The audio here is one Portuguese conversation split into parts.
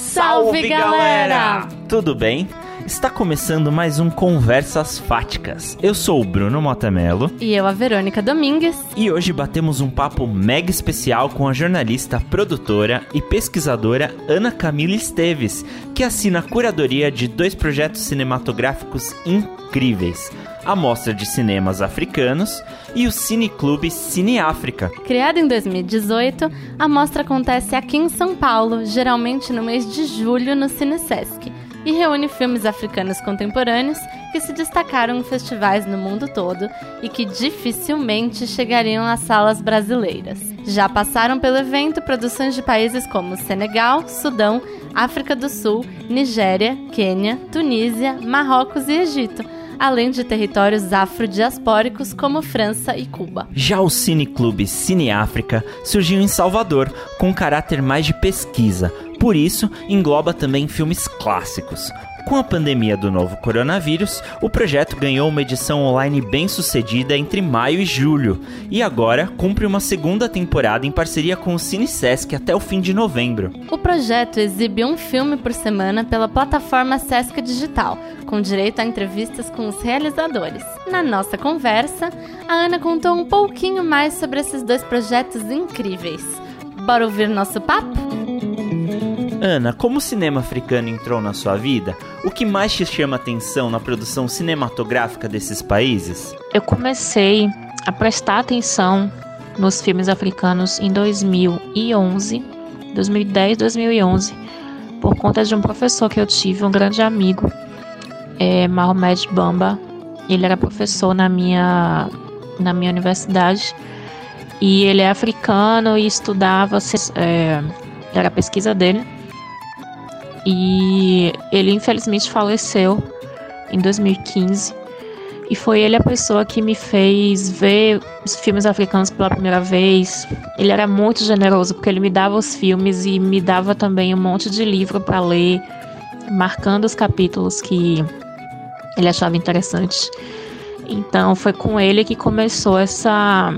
Salve, galera! Tudo bem? Está começando mais um Conversas Fáticas. Eu sou o Bruno Motamelo E eu, a Verônica Domingues. e hoje batemos um papo mega especial com a jornalista, produtora e pesquisadora Ana Camila Esteves, que assina a curadoria de dois projetos cinematográficos incríveis: a Mostra de Cinemas Africanos e o Cineclube Cine África. Criada em 2018, a mostra acontece aqui em São Paulo, geralmente no mês de julho no Cinesesc, e reúne filmes africanos contemporâneos que se destacaram em festivais no mundo todo e que dificilmente chegariam às salas brasileiras. Já passaram pelo evento produções de países como Senegal, Sudão, África do Sul, Nigéria, Quênia, Tunísia, Marrocos e Egito, além de territórios afrodiaspóricos como França e Cuba. Já o Cineclube Cine África surgiu em Salvador, com um caráter mais de pesquisa, por isso engloba também filmes clássicos. Com a pandemia do novo coronavírus, o projeto ganhou uma edição online bem sucedida entre maio e julho, e agora cumpre uma segunda temporada em parceria com o CineSesc até o fim de novembro. O projeto exibe um filme por semana pela plataforma Sesc Digital, com direito a entrevistas com os realizadores. Na nossa conversa, a Ana contou um pouquinho mais sobre esses dois projetos incríveis. Bora ouvir nosso papo? Ana, como o cinema africano entrou na sua vida, o que mais te chama atenção na produção cinematográfica desses países? Eu comecei a prestar atenção nos filmes africanos em 2011, 2010, 2011, por conta de um professor que eu tive, um grande amigo, é, Bamba. Ele era professor na minha, na minha universidade e ele é africano e estudava, é, era a pesquisa dele. E ele infelizmente faleceu em 2015. E foi ele a pessoa que me fez ver os filmes africanos pela primeira vez. Ele era muito generoso porque ele me dava os filmes e me dava também um monte de livro para ler, marcando os capítulos que ele achava interessantes. Então foi com ele que começou essa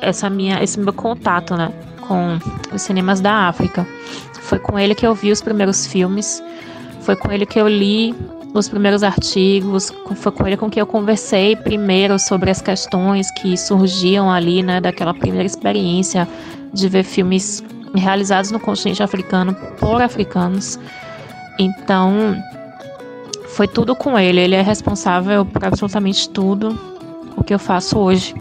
essa minha esse meu contato, né, com os cinemas da África. Foi com ele que eu vi os primeiros filmes, foi com ele que eu li os primeiros artigos, foi com ele com que eu conversei primeiro sobre as questões que surgiam ali, né, daquela primeira experiência de ver filmes realizados no continente africano por africanos. Então, foi tudo com ele. Ele é responsável por absolutamente tudo o que eu faço hoje.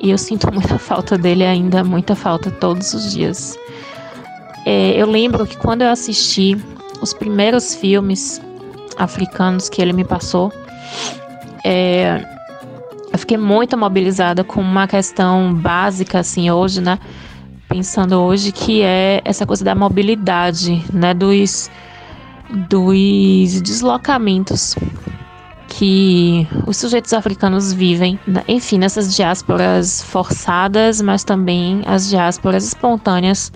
E eu sinto muita falta dele ainda, muita falta todos os dias. É, eu lembro que quando eu assisti os primeiros filmes africanos que ele me passou, é, eu fiquei muito mobilizada com uma questão básica, assim, hoje, né? Pensando hoje, que é essa coisa da mobilidade, né? Dos, dos deslocamentos que os sujeitos africanos vivem, né? enfim, nessas diásporas forçadas, mas também as diásporas espontâneas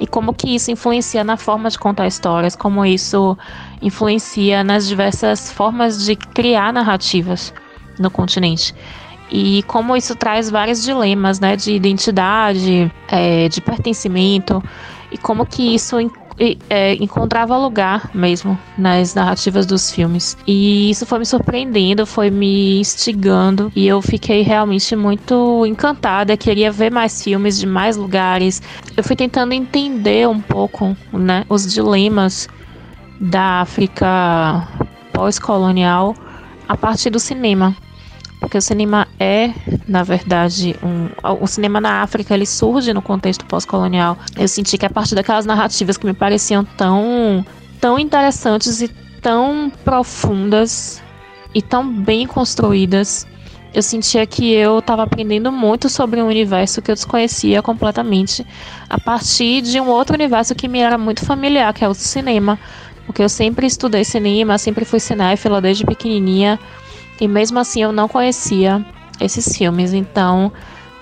e como que isso influencia na forma de contar histórias, como isso influencia nas diversas formas de criar narrativas no continente. E como isso traz vários dilemas, né, de identidade, é, de pertencimento, e como que isso é, encontrava lugar mesmo nas narrativas dos filmes. E isso foi me surpreendendo, foi me instigando e eu fiquei realmente muito encantada. Queria ver mais filmes de mais lugares. Eu fui tentando entender um pouco, né, os dilemas da África pós-colonial a partir do cinema porque o cinema é, na verdade, um, o cinema na África ele surge no contexto pós-colonial. Eu senti que a partir daquelas narrativas que me pareciam tão, tão interessantes e tão profundas e tão bem construídas, eu sentia que eu estava aprendendo muito sobre um universo que eu desconhecia completamente, a partir de um outro universo que me era muito familiar, que é o cinema. Porque eu sempre estudei cinema, sempre fui cinéfila desde pequenininha. E mesmo assim eu não conhecia esses filmes, então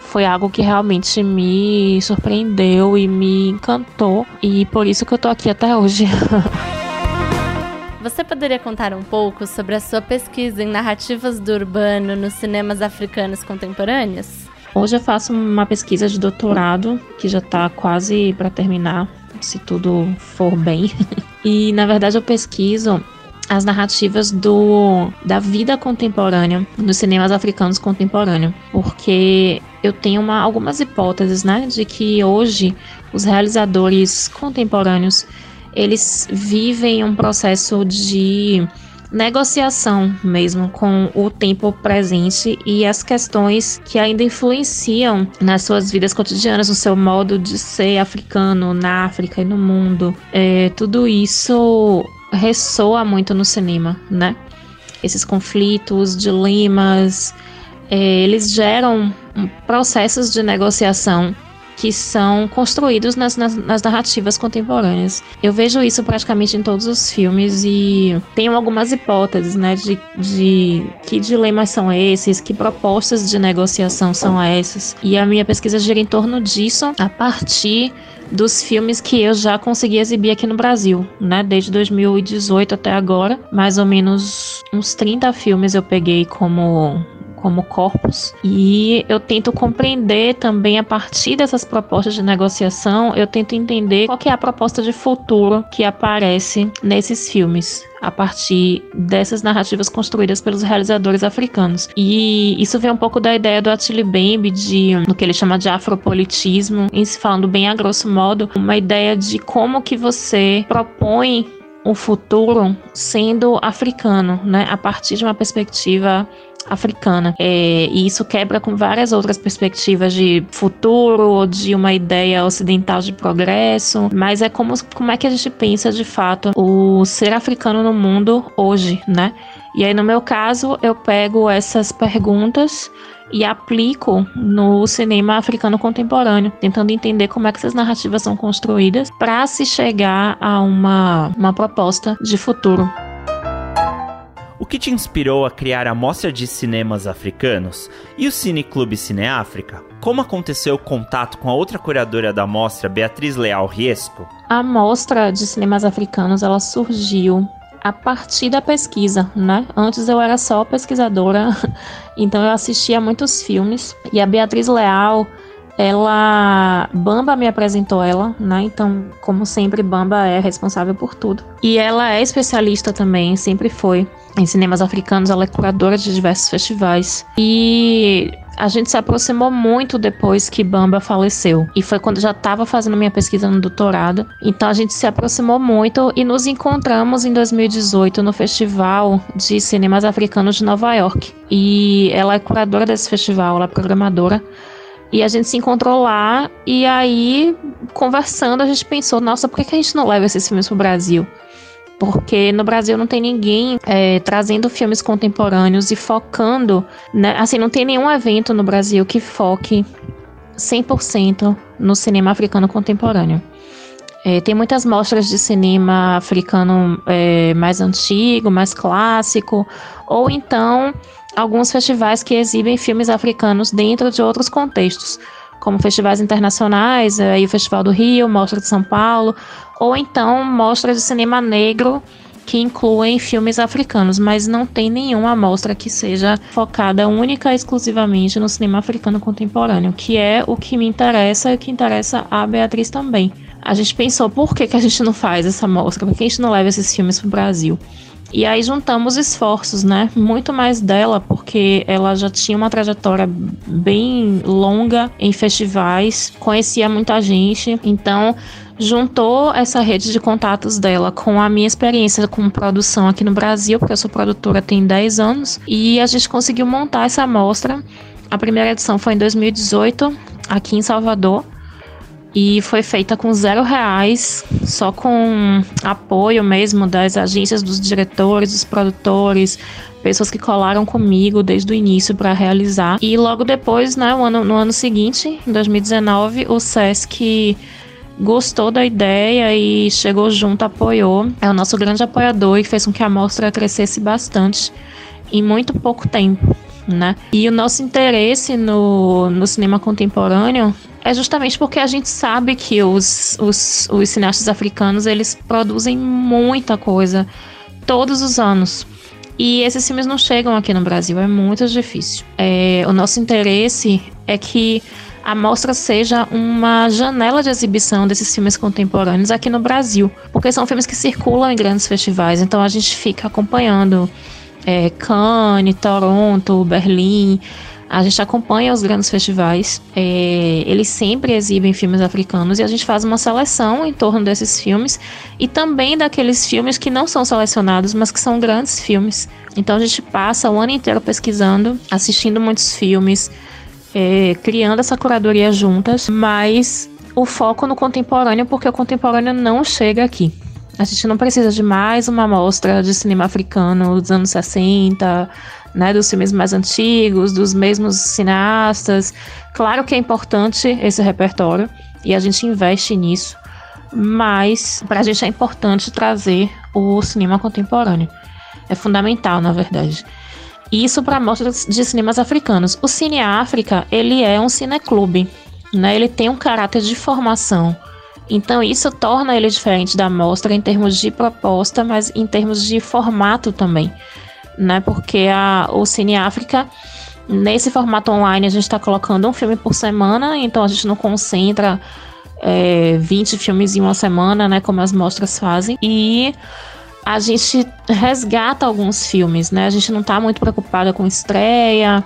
foi algo que realmente me surpreendeu e me encantou e por isso que eu tô aqui até hoje. Você poderia contar um pouco sobre a sua pesquisa em narrativas do urbano nos cinemas africanos contemporâneos? Hoje eu faço uma pesquisa de doutorado que já está quase para terminar se tudo for bem. e na verdade eu pesquiso as narrativas do, da vida contemporânea, dos cinemas africanos contemporâneos, porque eu tenho uma, algumas hipóteses, né, de que hoje os realizadores contemporâneos eles vivem um processo de negociação mesmo com o tempo presente e as questões que ainda influenciam nas suas vidas cotidianas, no seu modo de ser africano na África e no mundo. É, tudo isso ressoa muito no cinema, né? Esses conflitos, dilemas, é, eles geram processos de negociação que são construídos nas, nas, nas, narrativas contemporâneas. Eu vejo isso praticamente em todos os filmes e tenho algumas hipóteses, né, de, de que dilemas são esses, que propostas de negociação são essas. E a minha pesquisa gira em torno disso a partir dos filmes que eu já consegui exibir aqui no Brasil, né? Desde 2018 até agora, mais ou menos uns 30 filmes eu peguei como como corpos e eu tento compreender também a partir dessas propostas de negociação, eu tento entender qual é a proposta de futuro que aparece nesses filmes a partir dessas narrativas construídas pelos realizadores africanos. E isso vem um pouco da ideia do Attili Bembe de no que ele chama de afropolitismo, em se falando bem a grosso modo, uma ideia de como que você propõe o futuro sendo africano, né, a partir de uma perspectiva africana. É, e isso quebra com várias outras perspectivas de futuro, de uma ideia ocidental de progresso, mas é como, como é que a gente pensa de fato o ser africano no mundo hoje, né? E aí, no meu caso, eu pego essas perguntas e aplico no cinema africano contemporâneo, tentando entender como é que essas narrativas são construídas para se chegar a uma, uma proposta de futuro. O que te inspirou a criar a Mostra de Cinemas Africanos e o Cine Clube Cine África? Como aconteceu o contato com a outra curadora da mostra, Beatriz Leal Riesco? A Mostra de Cinemas Africanos ela surgiu a partir da pesquisa, né? Antes eu era só pesquisadora, então eu assistia muitos filmes e a Beatriz Leal ela Bamba me apresentou ela, né? Então, como sempre, Bamba é responsável por tudo. E ela é especialista também, sempre foi em cinemas africanos, ela é curadora de diversos festivais. E a gente se aproximou muito depois que Bamba faleceu. E foi quando eu já estava fazendo minha pesquisa no doutorado. Então a gente se aproximou muito e nos encontramos em 2018 no Festival de Cinemas Africanos de Nova York. E ela é curadora desse festival, ela é programadora. E a gente se encontrou lá e aí, conversando, a gente pensou, nossa, por que a gente não leva esses filmes pro Brasil? porque no Brasil não tem ninguém é, trazendo filmes contemporâneos e focando, né? Assim, não tem nenhum evento no Brasil que foque 100% no cinema africano contemporâneo. É, tem muitas mostras de cinema africano é, mais antigo, mais clássico, ou então alguns festivais que exibem filmes africanos dentro de outros contextos como festivais internacionais, aí o Festival do Rio, Mostra de São Paulo, ou então mostras de cinema negro que incluem filmes africanos, mas não tem nenhuma mostra que seja focada única e exclusivamente no cinema africano contemporâneo, que é o que me interessa e o que interessa a Beatriz também. A gente pensou, por que, que a gente não faz essa mostra? Por que a gente não leva esses filmes para o Brasil? E aí juntamos esforços, né? Muito mais dela, porque ela já tinha uma trajetória bem longa em festivais, conhecia muita gente, então juntou essa rede de contatos dela com a minha experiência com produção aqui no Brasil, porque eu sou produtora tem 10 anos, e a gente conseguiu montar essa amostra. A primeira edição foi em 2018, aqui em Salvador e foi feita com zero reais, só com apoio mesmo das agências, dos diretores, dos produtores, pessoas que colaram comigo desde o início para realizar. E logo depois, né, no ano, no ano seguinte, em 2019, o SESC gostou da ideia e chegou junto, apoiou. É o nosso grande apoiador e fez com que a mostra crescesse bastante em muito pouco tempo. Né? E o nosso interesse no, no cinema contemporâneo é justamente porque a gente sabe que os, os, os cineastas africanos eles produzem muita coisa todos os anos. E esses filmes não chegam aqui no Brasil, é muito difícil. É, o nosso interesse é que a mostra seja uma janela de exibição desses filmes contemporâneos aqui no Brasil, porque são filmes que circulam em grandes festivais, então a gente fica acompanhando é, Cannes, Toronto, Berlim. A gente acompanha os grandes festivais, é, eles sempre exibem filmes africanos e a gente faz uma seleção em torno desses filmes e também daqueles filmes que não são selecionados, mas que são grandes filmes. Então a gente passa o ano inteiro pesquisando, assistindo muitos filmes, é, criando essa curadoria juntas, mas o foco no contemporâneo, porque o contemporâneo não chega aqui. A gente não precisa de mais uma amostra de cinema africano dos anos 60, né, dos filmes mais antigos, dos mesmos cineastas. Claro que é importante esse repertório e a gente investe nisso, mas para a gente é importante trazer o cinema contemporâneo. É fundamental, na verdade. Isso para mostras de cinemas africanos. O Cine África, ele é um cineclube, né? Ele tem um caráter de formação. Então isso torna ele diferente da mostra em termos de proposta, mas em termos de formato também, né? Porque a, o Cine África nesse formato online a gente está colocando um filme por semana, então a gente não concentra é, 20 filmes em uma semana, né? Como as mostras fazem. E a gente resgata alguns filmes, né? A gente não está muito preocupada com estreia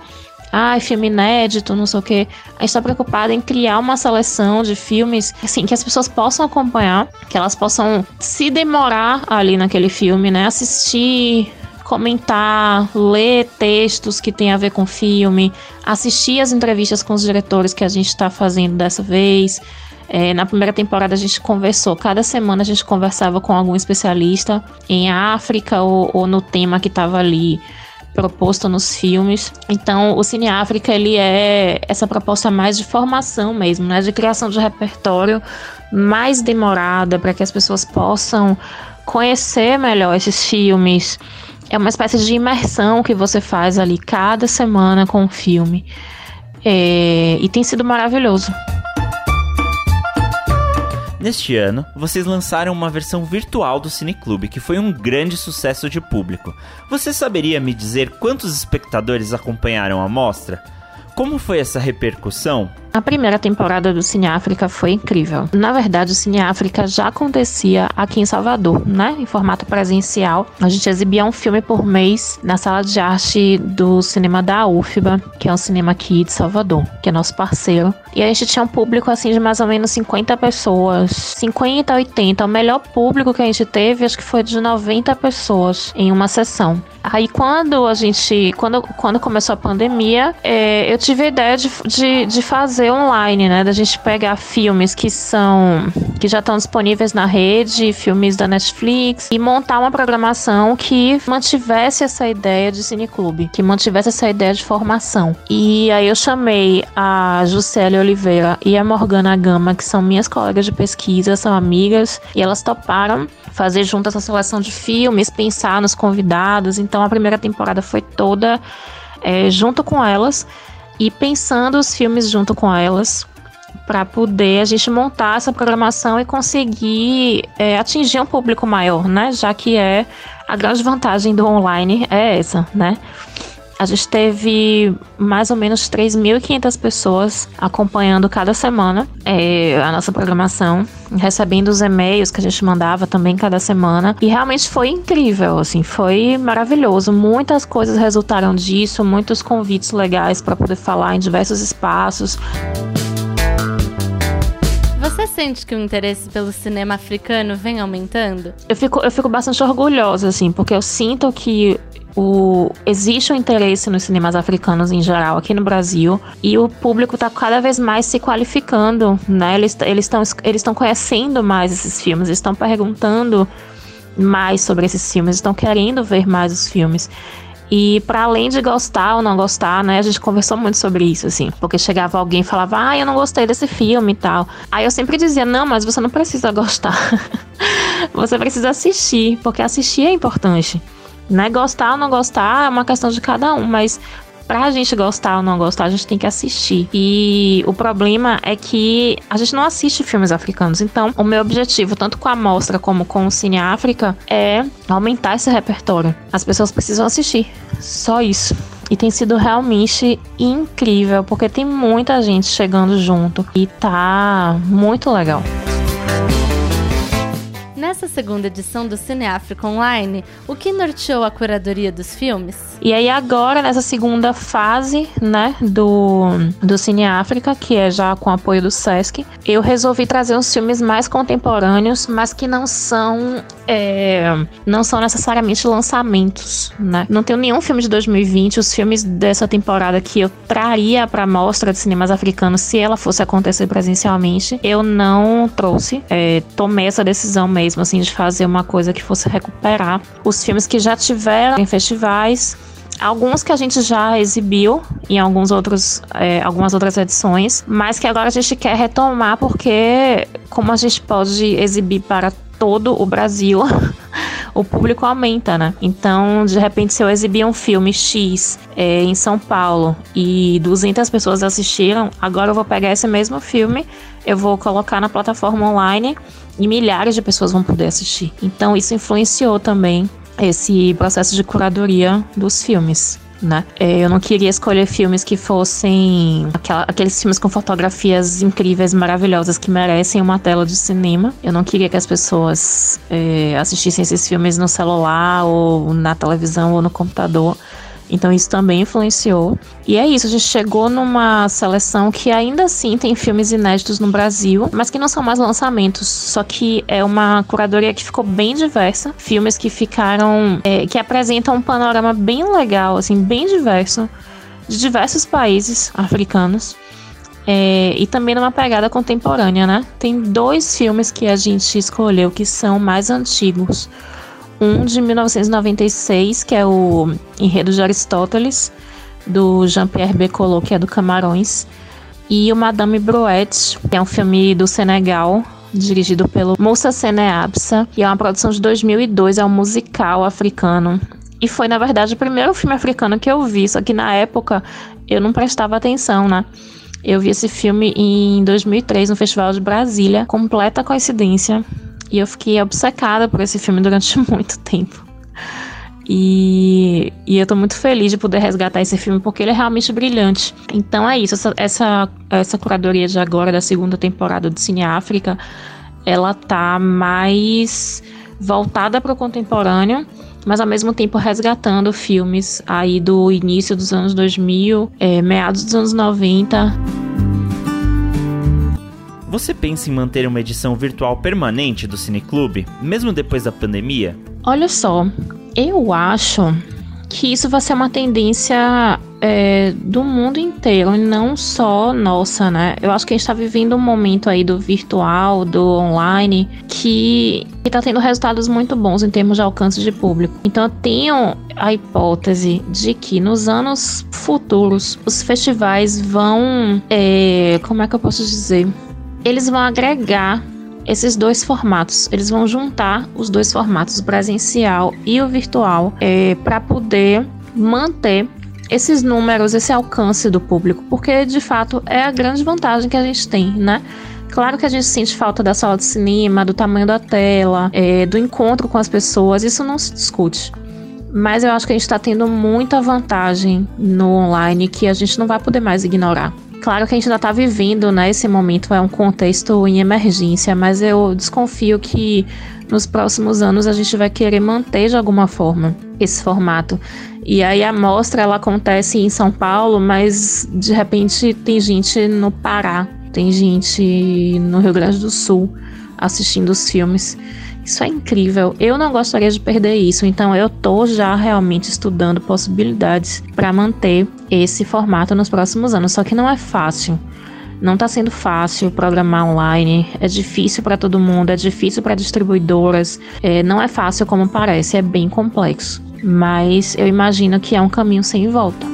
ah, filme inédito, não sei o que. A gente tá preocupada em criar uma seleção de filmes, assim, que as pessoas possam acompanhar, que elas possam se demorar ali naquele filme, né? Assistir, comentar, ler textos que tem a ver com filme, assistir as entrevistas com os diretores que a gente está fazendo dessa vez. É, na primeira temporada a gente conversou, cada semana a gente conversava com algum especialista em África ou, ou no tema que estava ali proposto nos filmes. Então, o Cine África, ele é essa proposta mais de formação mesmo, né? De criação de repertório mais demorada para que as pessoas possam conhecer melhor esses filmes. É uma espécie de imersão que você faz ali cada semana com o filme. É, e tem sido maravilhoso. Neste ano, vocês lançaram uma versão virtual do Cineclube que foi um grande sucesso de público. Você saberia me dizer quantos espectadores acompanharam a mostra? Como foi essa repercussão? A primeira temporada do Cine África foi incrível. Na verdade, o Cine África já acontecia aqui em Salvador, né? Em formato presencial. A gente exibia um filme por mês na sala de arte do cinema da UFBA, que é um cinema aqui de Salvador, que é nosso parceiro. E a gente tinha um público assim de mais ou menos 50 pessoas, 50, 80. O melhor público que a gente teve, acho que foi de 90 pessoas em uma sessão. Aí quando a gente, quando, quando começou a pandemia, é, eu tive a ideia de, de, de fazer fazer online, né? Da gente pegar filmes que são que já estão disponíveis na rede, filmes da Netflix e montar uma programação que mantivesse essa ideia de cineclube, que mantivesse essa ideia de formação. E aí eu chamei a Juscelia Oliveira e a Morgana Gama, que são minhas colegas de pesquisa, são amigas, e elas toparam fazer juntas a seleção de filmes, pensar nos convidados. Então a primeira temporada foi toda é, junto com elas e pensando os filmes junto com elas para poder a gente montar essa programação e conseguir é, atingir um público maior, né? Já que é a grande vantagem do online é essa, né? A gente teve mais ou menos 3.500 pessoas acompanhando cada semana é, a nossa programação, recebendo os e-mails que a gente mandava também cada semana. E realmente foi incrível, assim, foi maravilhoso. Muitas coisas resultaram disso, muitos convites legais para poder falar em diversos espaços. Você sente que o interesse pelo cinema africano vem aumentando? Eu fico, eu fico bastante orgulhosa, assim, porque eu sinto que o, existe um interesse nos cinemas africanos em geral aqui no Brasil e o público está cada vez mais se qualificando, né? Eles estão eles estão conhecendo mais esses filmes, estão perguntando mais sobre esses filmes, estão querendo ver mais os filmes. E para além de gostar ou não gostar, né, a gente conversou muito sobre isso, assim, porque chegava alguém e falava, ah, eu não gostei desse filme e tal. Aí eu sempre dizia, não, mas você não precisa gostar. você precisa assistir, porque assistir é importante. Né? Gostar ou não gostar é uma questão de cada um, mas pra gente gostar ou não gostar, a gente tem que assistir. E o problema é que a gente não assiste filmes africanos. Então, o meu objetivo, tanto com a mostra como com o Cine África, é aumentar esse repertório. As pessoas precisam assistir. Só isso. E tem sido realmente incrível, porque tem muita gente chegando junto e tá muito legal. Nessa segunda edição do Cine África Online, o que norteou a curadoria dos filmes? E aí agora, nessa segunda fase, né, do, do Cine África, que é já com apoio do Sesc, eu resolvi trazer uns filmes mais contemporâneos, mas que não são é, não são necessariamente lançamentos, né? Não tenho nenhum filme de 2020, os filmes dessa temporada que eu traria para mostra de cinemas africanos se ela fosse acontecer presencialmente, eu não trouxe. É, tomei essa decisão mesmo, assim, de fazer uma coisa que fosse recuperar os filmes que já tiveram em festivais alguns que a gente já exibiu em alguns outros, é, algumas outras edições, mas que agora a gente quer retomar porque como a gente pode exibir para todo o Brasil, o público aumenta, né? Então, de repente, se eu exibir um filme X é, em São Paulo e 200 pessoas assistiram, agora eu vou pegar esse mesmo filme, eu vou colocar na plataforma online e milhares de pessoas vão poder assistir. Então, isso influenciou também esse processo de curadoria dos filmes né? É, eu não queria escolher filmes que fossem aquela, aqueles filmes com fotografias incríveis, maravilhosas, que merecem uma tela de cinema. Eu não queria que as pessoas é, assistissem esses filmes no celular, ou na televisão, ou no computador. Então isso também influenciou. E é isso, a gente chegou numa seleção que ainda assim tem filmes inéditos no Brasil, mas que não são mais lançamentos. Só que é uma curadoria que ficou bem diversa. Filmes que ficaram. É, que apresentam um panorama bem legal, assim, bem diverso, de diversos países africanos. É, e também numa pegada contemporânea, né? Tem dois filmes que a gente escolheu que são mais antigos um de 1996, que é o Enredo de Aristóteles, do Jean-Pierre Becolot, que é do Camarões, e o Madame Brouette, que é um filme do Senegal, dirigido pelo Moussa Sene Absa, e é uma produção de 2002, é um musical africano. E foi, na verdade, o primeiro filme africano que eu vi, só que na época eu não prestava atenção, né? Eu vi esse filme em 2003 no Festival de Brasília, completa coincidência. E eu fiquei obcecada por esse filme durante muito tempo. E, e eu tô muito feliz de poder resgatar esse filme porque ele é realmente brilhante. Então é isso, essa, essa, essa curadoria de agora, da segunda temporada do Cine África, ela tá mais voltada para o contemporâneo, mas ao mesmo tempo resgatando filmes aí do início dos anos 2000, é, meados dos anos 90. Você pensa em manter uma edição virtual permanente do Cineclube, mesmo depois da pandemia? Olha só, eu acho que isso vai ser uma tendência é, do mundo inteiro e não só nossa, né? Eu acho que a gente está vivendo um momento aí do virtual, do online, que está tendo resultados muito bons em termos de alcance de público. Então eu tenho a hipótese de que nos anos futuros os festivais vão, é, como é que eu posso dizer? Eles vão agregar esses dois formatos. Eles vão juntar os dois formatos, o presencial e o virtual, é, para poder manter esses números, esse alcance do público, porque de fato é a grande vantagem que a gente tem, né? Claro que a gente sente falta da sala de cinema, do tamanho da tela, é, do encontro com as pessoas, isso não se discute. Mas eu acho que a gente está tendo muita vantagem no online que a gente não vai poder mais ignorar. Claro que a gente ainda está vivendo, né? Esse momento é um contexto em emergência, mas eu desconfio que nos próximos anos a gente vai querer manter de alguma forma esse formato. E aí a mostra ela acontece em São Paulo, mas de repente tem gente no Pará, tem gente no Rio Grande do Sul assistindo os filmes. Isso é incrível. Eu não gostaria de perder isso, então eu tô já realmente estudando possibilidades para manter esse formato nos próximos anos. Só que não é fácil. Não está sendo fácil programar online, é difícil para todo mundo, é difícil para distribuidoras, é, não é fácil como parece, é bem complexo. Mas eu imagino que é um caminho sem volta.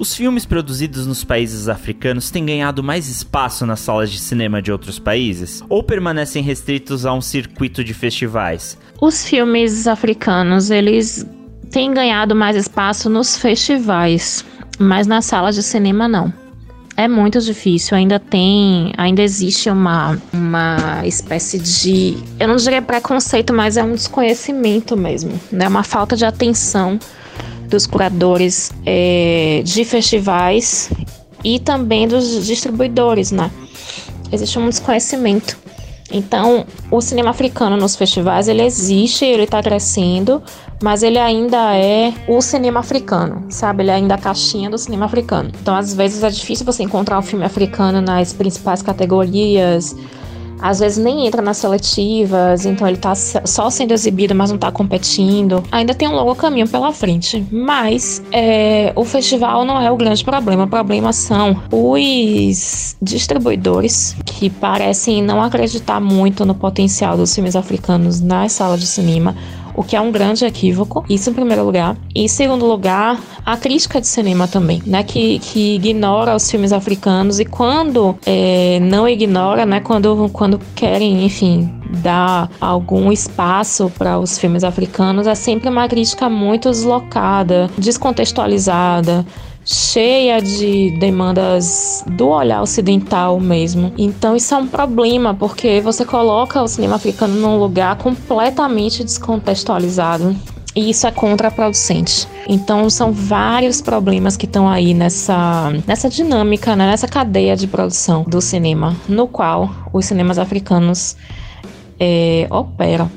Os filmes produzidos nos países africanos têm ganhado mais espaço nas salas de cinema de outros países? Ou permanecem restritos a um circuito de festivais? Os filmes africanos, eles têm ganhado mais espaço nos festivais, mas nas salas de cinema não. É muito difícil, ainda tem, ainda existe uma, uma espécie de, eu não diria preconceito, mas é um desconhecimento mesmo, né? Uma falta de atenção dos curadores é, de festivais e também dos distribuidores, né? Existe um desconhecimento. Então, o cinema africano nos festivais, ele existe, ele está crescendo, mas ele ainda é o cinema africano, sabe? Ele é ainda a caixinha do cinema africano. Então, às vezes é difícil você encontrar um filme africano nas principais categorias, às vezes nem entra nas seletivas, então ele tá só sendo exibido, mas não tá competindo. Ainda tem um longo caminho pela frente. Mas é, o festival não é o grande problema. O problema são os distribuidores que parecem não acreditar muito no potencial dos filmes africanos nas salas de cinema o que é um grande equívoco, isso em primeiro lugar. E em segundo lugar, a crítica de cinema também, né, que, que ignora os filmes africanos e quando é, não ignora, né, quando, quando querem, enfim, dar algum espaço para os filmes africanos, é sempre uma crítica muito deslocada, descontextualizada, cheia de demandas do olhar ocidental mesmo. Então isso é um problema, porque você coloca o cinema africano num lugar completamente descontextualizado. E isso é contraproducente. Então são vários problemas que estão aí nessa, nessa dinâmica, né? nessa cadeia de produção do cinema, no qual os cinemas africanos é, operam.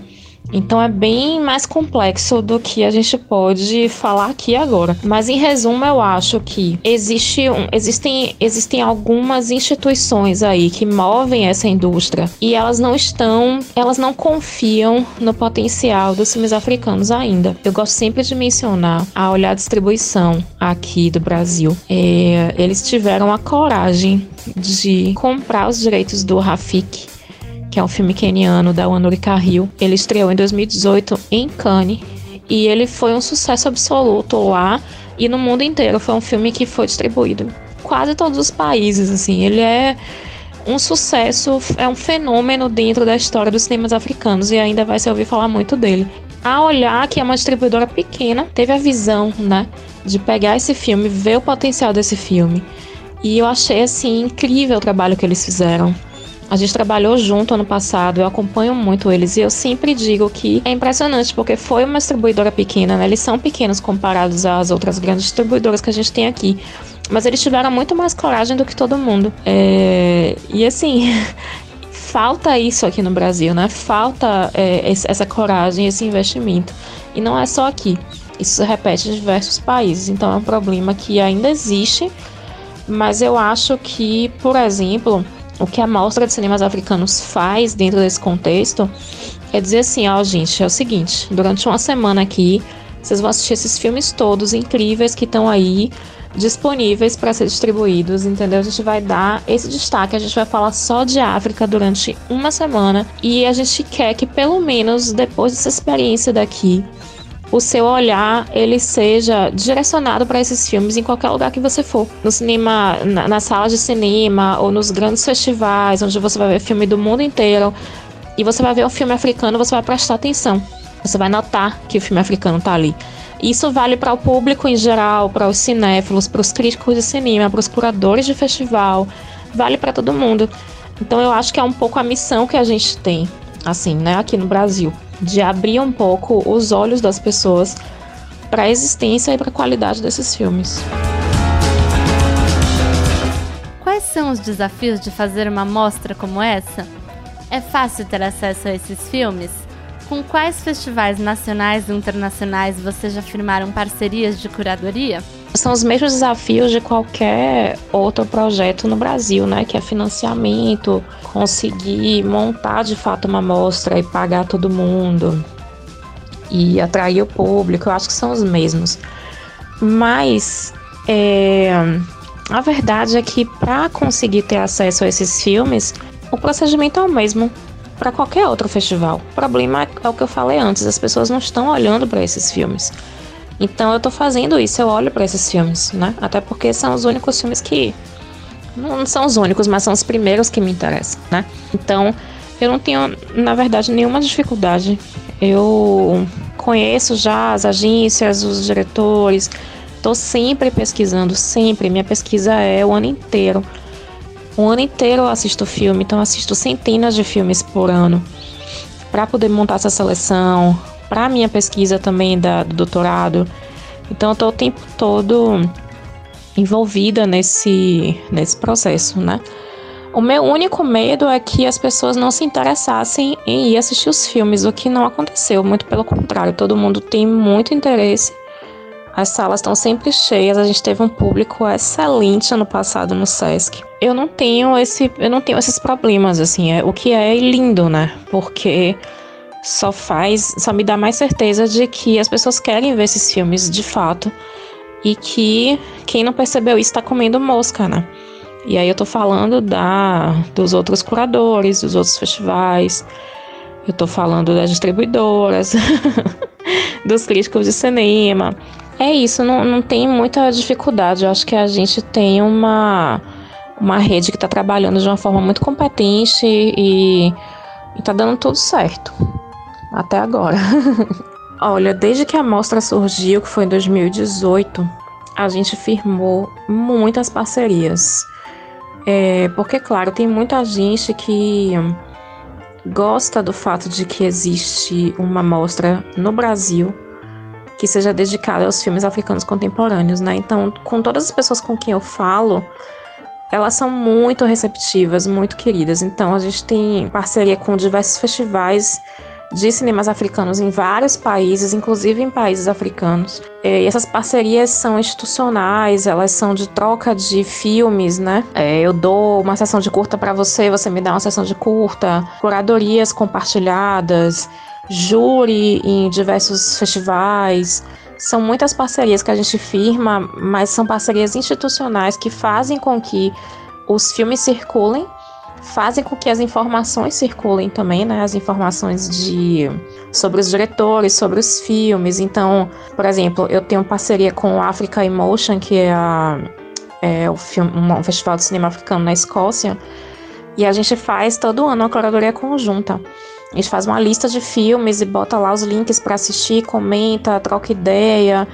Então é bem mais complexo do que a gente pode falar aqui agora. Mas em resumo, eu acho que existe um, existem, existem algumas instituições aí que movem essa indústria e elas não estão, elas não confiam no potencial dos filmes africanos ainda. Eu gosto sempre de mencionar a olhar distribuição aqui do Brasil. É, eles tiveram a coragem de comprar os direitos do Rafik que é um filme keniano da Wanuri Carril. Ele estreou em 2018 em Cannes e ele foi um sucesso absoluto lá e no mundo inteiro. Foi um filme que foi distribuído quase todos os países, assim. Ele é um sucesso, é um fenômeno dentro da história dos cinemas africanos e ainda vai se ouvir falar muito dele. A Olhar, que é uma distribuidora pequena, teve a visão, né, de pegar esse filme, ver o potencial desse filme. E eu achei assim incrível o trabalho que eles fizeram. A gente trabalhou junto ano passado, eu acompanho muito eles e eu sempre digo que é impressionante porque foi uma distribuidora pequena, né? Eles são pequenos comparados às outras grandes distribuidoras que a gente tem aqui. Mas eles tiveram muito mais coragem do que todo mundo. É... E assim, falta isso aqui no Brasil, né? Falta é, essa coragem, esse investimento. E não é só aqui. Isso se repete em diversos países. Então é um problema que ainda existe. Mas eu acho que, por exemplo, o que a Mostra de Cinemas Africanos faz dentro desse contexto é dizer assim, ó, gente, é o seguinte, durante uma semana aqui, vocês vão assistir esses filmes todos incríveis que estão aí disponíveis para ser distribuídos, entendeu? A gente vai dar esse destaque, a gente vai falar só de África durante uma semana e a gente quer que pelo menos depois dessa experiência daqui, o seu olhar ele seja direcionado para esses filmes em qualquer lugar que você for. No cinema, na, nas salas de cinema ou nos grandes festivais, onde você vai ver filme do mundo inteiro e você vai ver um filme africano, você vai prestar atenção. Você vai notar que o filme africano está ali. Isso vale para o público em geral, para os cinéfilos, para os críticos de cinema, para os curadores de festival, vale para todo mundo. Então eu acho que é um pouco a missão que a gente tem, assim, né, aqui no Brasil de abrir um pouco os olhos das pessoas para a existência e para a qualidade desses filmes. Quais são os desafios de fazer uma mostra como essa? É fácil ter acesso a esses filmes? Com quais festivais nacionais e internacionais vocês já firmaram parcerias de curadoria? São os mesmos desafios de qualquer outro projeto no Brasil, né? Que é financiamento, conseguir montar de fato uma mostra e pagar todo mundo e atrair o público. Eu acho que são os mesmos. Mas é, a verdade é que para conseguir ter acesso a esses filmes, o procedimento é o mesmo para qualquer outro festival. O problema é o que eu falei antes: as pessoas não estão olhando para esses filmes. Então eu tô fazendo isso, eu olho para esses filmes, né? Até porque são os únicos filmes que. Não são os únicos, mas são os primeiros que me interessam, né? Então eu não tenho, na verdade, nenhuma dificuldade. Eu conheço já as agências, os diretores, tô sempre pesquisando, sempre. Minha pesquisa é o ano inteiro. O ano inteiro eu assisto filme, então eu assisto centenas de filmes por ano para poder montar essa seleção, para minha pesquisa também da, do doutorado. Então eu tô o tempo todo envolvida nesse, nesse processo, né? O meu único medo é que as pessoas não se interessassem em ir assistir os filmes, o que não aconteceu, muito pelo contrário, todo mundo tem muito interesse. As salas estão sempre cheias, a gente teve um público excelente ano passado no SESC. Eu não tenho esse, eu não tenho esses problemas assim, é, o que é lindo, né? Porque só faz, só me dá mais certeza de que as pessoas querem ver esses filmes de fato e que quem não percebeu isso está comendo mosca, né? E aí eu tô falando da dos outros curadores, dos outros festivais. Eu tô falando das distribuidoras, dos críticos de cinema. É isso, não, não tem muita dificuldade. Eu acho que a gente tem uma, uma rede que está trabalhando de uma forma muito competente e, está dando tudo certo. Até agora. Olha, desde que a mostra surgiu, que foi em 2018, a gente firmou muitas parcerias. É, porque, claro, tem muita gente que gosta do fato de que existe uma mostra no Brasil que seja dedicada aos filmes africanos contemporâneos, né? Então, com todas as pessoas com quem eu falo, elas são muito receptivas, muito queridas. Então, a gente tem parceria com diversos festivais de cinemas africanos em vários países, inclusive em países africanos. E essas parcerias são institucionais, elas são de troca de filmes, né? É, eu dou uma sessão de curta para você, você me dá uma sessão de curta, curadorias compartilhadas, júri em diversos festivais. São muitas parcerias que a gente firma, mas são parcerias institucionais que fazem com que os filmes circulem fazem com que as informações circulem também, né? As informações de sobre os diretores, sobre os filmes. Então, por exemplo, eu tenho parceria com o Africa Emotion, que é, a, é o filme, um festival de cinema africano na Escócia, e a gente faz todo ano uma curadoria conjunta. A gente faz uma lista de filmes e bota lá os links para assistir, comenta, troca ideia.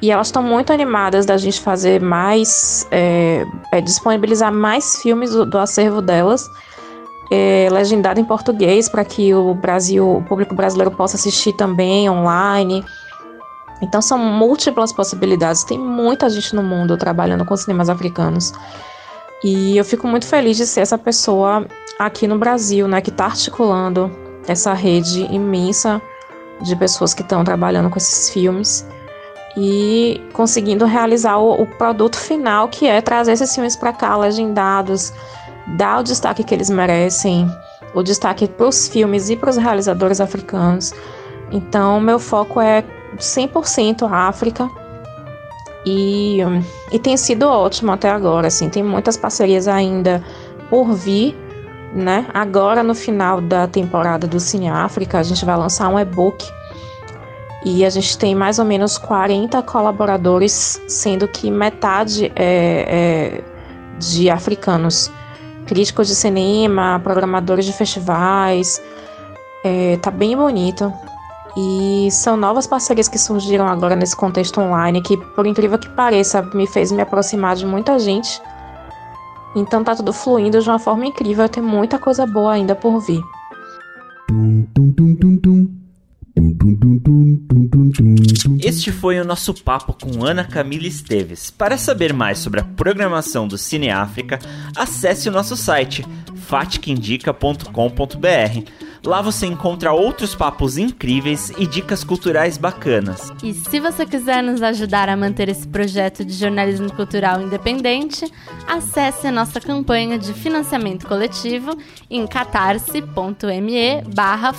E elas estão muito animadas da gente fazer mais, é, é, disponibilizar mais filmes do, do acervo delas, é, legendado em português, para que o Brasil, o público brasileiro possa assistir também online. Então são múltiplas possibilidades. Tem muita gente no mundo trabalhando com cinemas africanos. E eu fico muito feliz de ser essa pessoa aqui no Brasil, né, que está articulando essa rede imensa de pessoas que estão trabalhando com esses filmes e conseguindo realizar o, o produto final, que é trazer esses filmes para cá, legendados, dar o destaque que eles merecem, o destaque para os filmes e para os realizadores africanos. Então, meu foco é 100% África. E, e tem sido ótimo até agora, assim, tem muitas parcerias ainda por vir, né? Agora no final da temporada do Cine África, a gente vai lançar um e-book e a gente tem mais ou menos 40 colaboradores, sendo que metade é, é de africanos, críticos de cinema, programadores de festivais. É, tá bem bonito. E são novas parcerias que surgiram agora nesse contexto online, que, por incrível que pareça, me fez me aproximar de muita gente. Então tá tudo fluindo de uma forma incrível, tem muita coisa boa ainda por vir. Tum, tum, tum, este foi o nosso papo com Ana Camila Esteves. Para saber mais sobre a programação do Cine África, acesse o nosso site fatiquindica.com.br. Lá você encontra outros papos incríveis e dicas culturais bacanas. E se você quiser nos ajudar a manter esse projeto de jornalismo cultural independente, acesse a nossa campanha de financiamento coletivo em catarse.me barra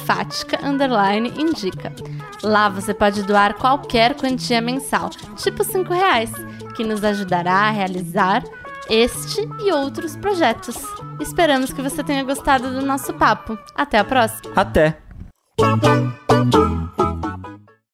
indica. Lá você pode doar qualquer quantia mensal, tipo 5 reais, que nos ajudará a realizar este e outros projetos. Esperamos que você tenha gostado do nosso papo. Até a próxima. Até.